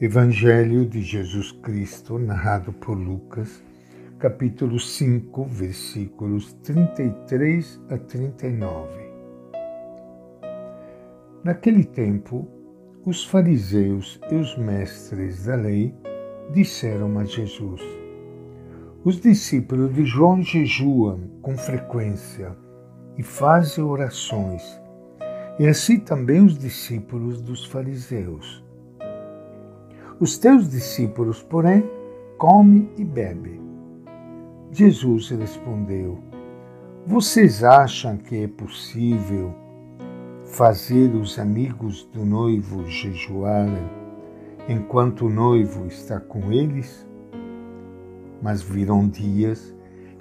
Evangelho de Jesus Cristo, narrado por Lucas, capítulo 5, versículos 33 a 39. Naquele tempo, os fariseus e os mestres da lei disseram a Jesus: Os discípulos de João jejuam com frequência e fazem orações, e assim também os discípulos dos fariseus. Os teus discípulos, porém, come e bebe. Jesus respondeu: Vocês acham que é possível fazer os amigos do noivo jejuarem enquanto o noivo está com eles? Mas virão dias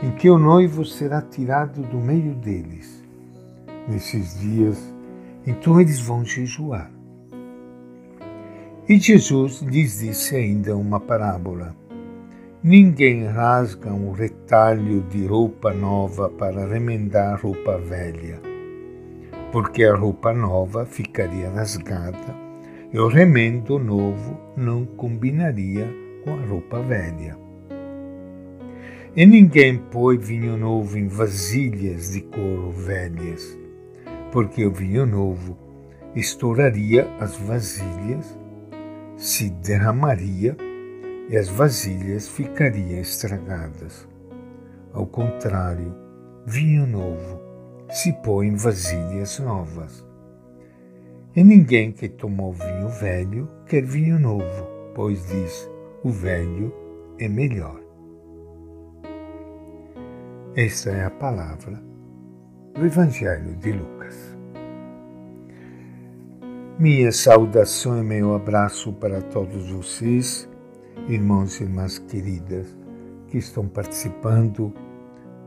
em que o noivo será tirado do meio deles. Nesses dias, então eles vão jejuar. E Jesus lhes disse ainda uma parábola. Ninguém rasga um retalho de roupa nova para remendar roupa velha, porque a roupa nova ficaria rasgada e o remendo novo não combinaria com a roupa velha. E ninguém põe vinho novo em vasilhas de couro velhas, porque o vinho novo estouraria as vasilhas se derramaria e as vasilhas ficariam estragadas. Ao contrário, vinho novo se põe em vasilhas novas. E ninguém que tomou vinho velho quer vinho novo, pois diz: o velho é melhor. Esta é a palavra do Evangelho de Lucas. Minha saudação e meu abraço para todos vocês, irmãos e irmãs queridas, que estão participando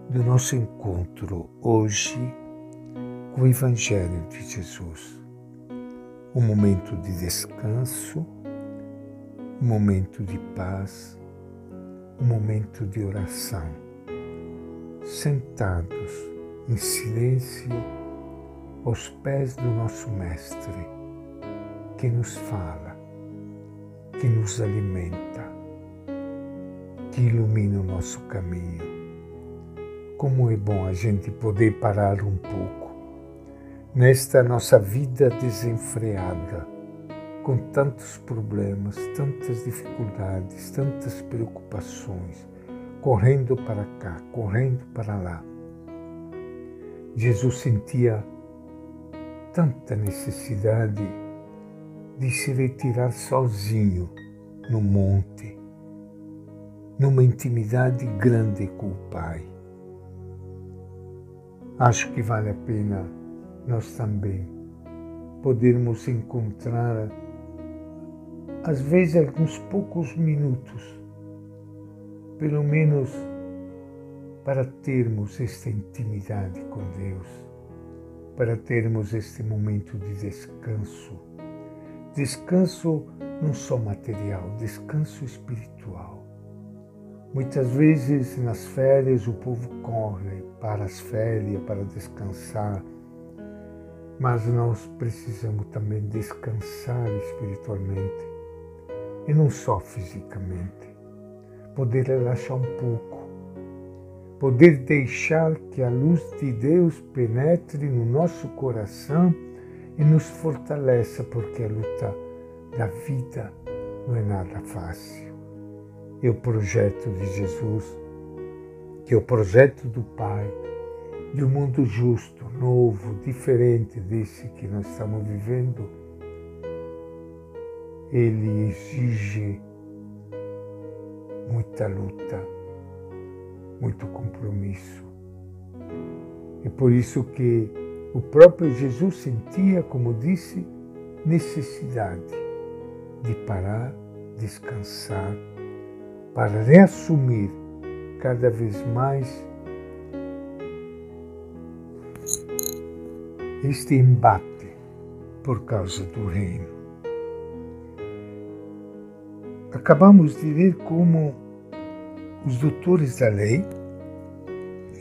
do nosso encontro hoje com o Evangelho de Jesus. Um momento de descanso, um momento de paz, um momento de oração, sentados em silêncio aos pés do nosso Mestre que nos fala, que nos alimenta, que ilumina o nosso caminho. Como é bom a gente poder parar um pouco nesta nossa vida desenfreada, com tantos problemas, tantas dificuldades, tantas preocupações, correndo para cá, correndo para lá. Jesus sentia tanta necessidade de se retirar sozinho no monte, numa intimidade grande com o Pai. Acho que vale a pena nós também podermos encontrar, às vezes, alguns poucos minutos, pelo menos para termos esta intimidade com Deus, para termos este momento de descanso Descanso não só material, descanso espiritual. Muitas vezes nas férias o povo corre para as férias, para descansar, mas nós precisamos também descansar espiritualmente e não só fisicamente. Poder relaxar um pouco, poder deixar que a luz de Deus penetre no nosso coração e nos fortaleça, porque a luta da vida não é nada fácil. E o projeto de Jesus, que é o projeto do Pai, de um mundo justo, novo, diferente desse que nós estamos vivendo, ele exige muita luta, muito compromisso. É por isso que o próprio Jesus sentia, como disse, necessidade de parar, descansar, para reassumir cada vez mais este embate por causa do reino. Acabamos de ver como os doutores da lei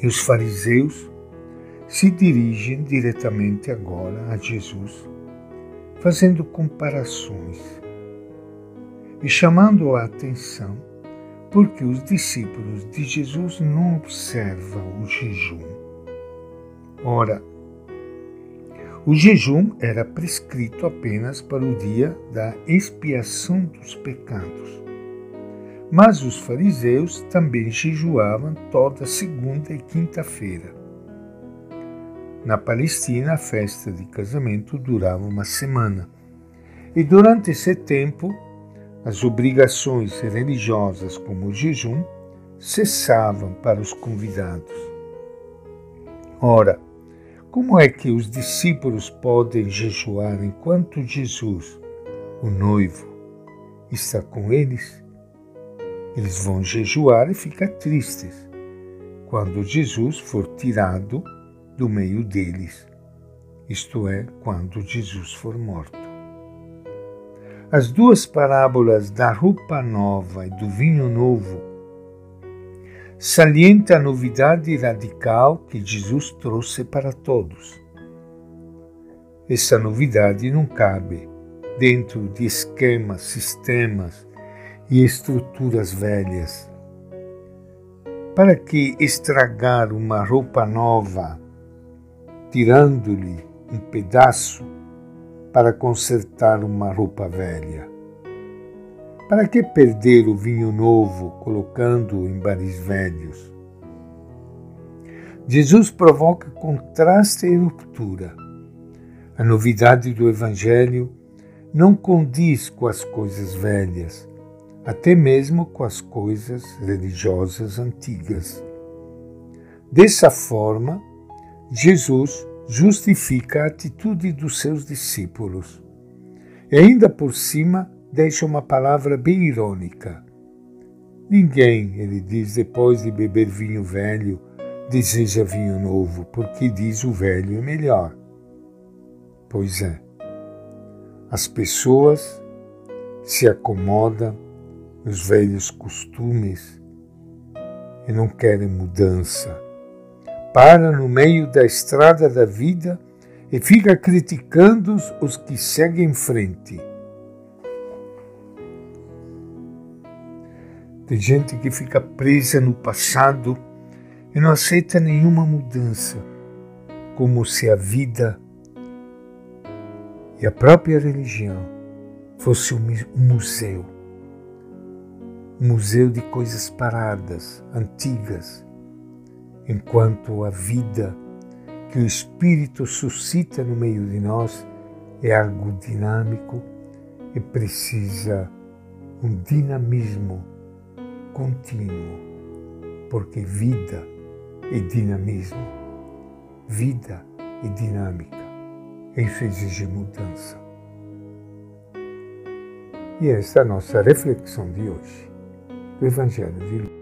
e os fariseus se dirigem diretamente agora a Jesus, fazendo comparações. e chamando a atenção porque os discípulos de Jesus não observam o jejum. Ora, o jejum era prescrito apenas para o dia da expiação dos pecados. Mas os fariseus também jejuavam toda segunda e quinta-feira. Na Palestina, a festa de casamento durava uma semana, e durante esse tempo, as obrigações religiosas, como o jejum, cessavam para os convidados. Ora, como é que os discípulos podem jejuar enquanto Jesus, o noivo, está com eles? Eles vão jejuar e ficar tristes quando Jesus for tirado do meio deles, isto é, quando Jesus for morto. As duas parábolas da roupa nova e do vinho novo salienta a novidade radical que Jesus trouxe para todos. Essa novidade não cabe dentro de esquemas, sistemas e estruturas velhas. Para que estragar uma roupa nova, tirando-lhe um pedaço para consertar uma roupa velha? Para que perder o vinho novo colocando-o em baris velhos? Jesus provoca contraste e ruptura. A novidade do Evangelho não condiz com as coisas velhas, até mesmo com as coisas religiosas antigas. Dessa forma, Jesus justifica a atitude dos seus discípulos. E ainda por cima, deixa uma palavra bem irônica. Ninguém, ele diz, depois de beber vinho velho, deseja vinho novo, porque diz o velho é melhor. Pois é, as pessoas se acomodam nos velhos costumes e não querem mudança. Para no meio da estrada da vida e fica criticando os que seguem em frente. Tem gente que fica presa no passado e não aceita nenhuma mudança, como se a vida e a própria religião fosse um museu. Um museu de coisas paradas, antigas, enquanto a vida que o Espírito suscita no meio de nós é algo dinâmico e precisa um dinamismo contínuo, porque vida e dinamismo, vida e dinâmica, isso exige mudança. E esta é a nossa reflexão de hoje, do Evangelho de Lucas.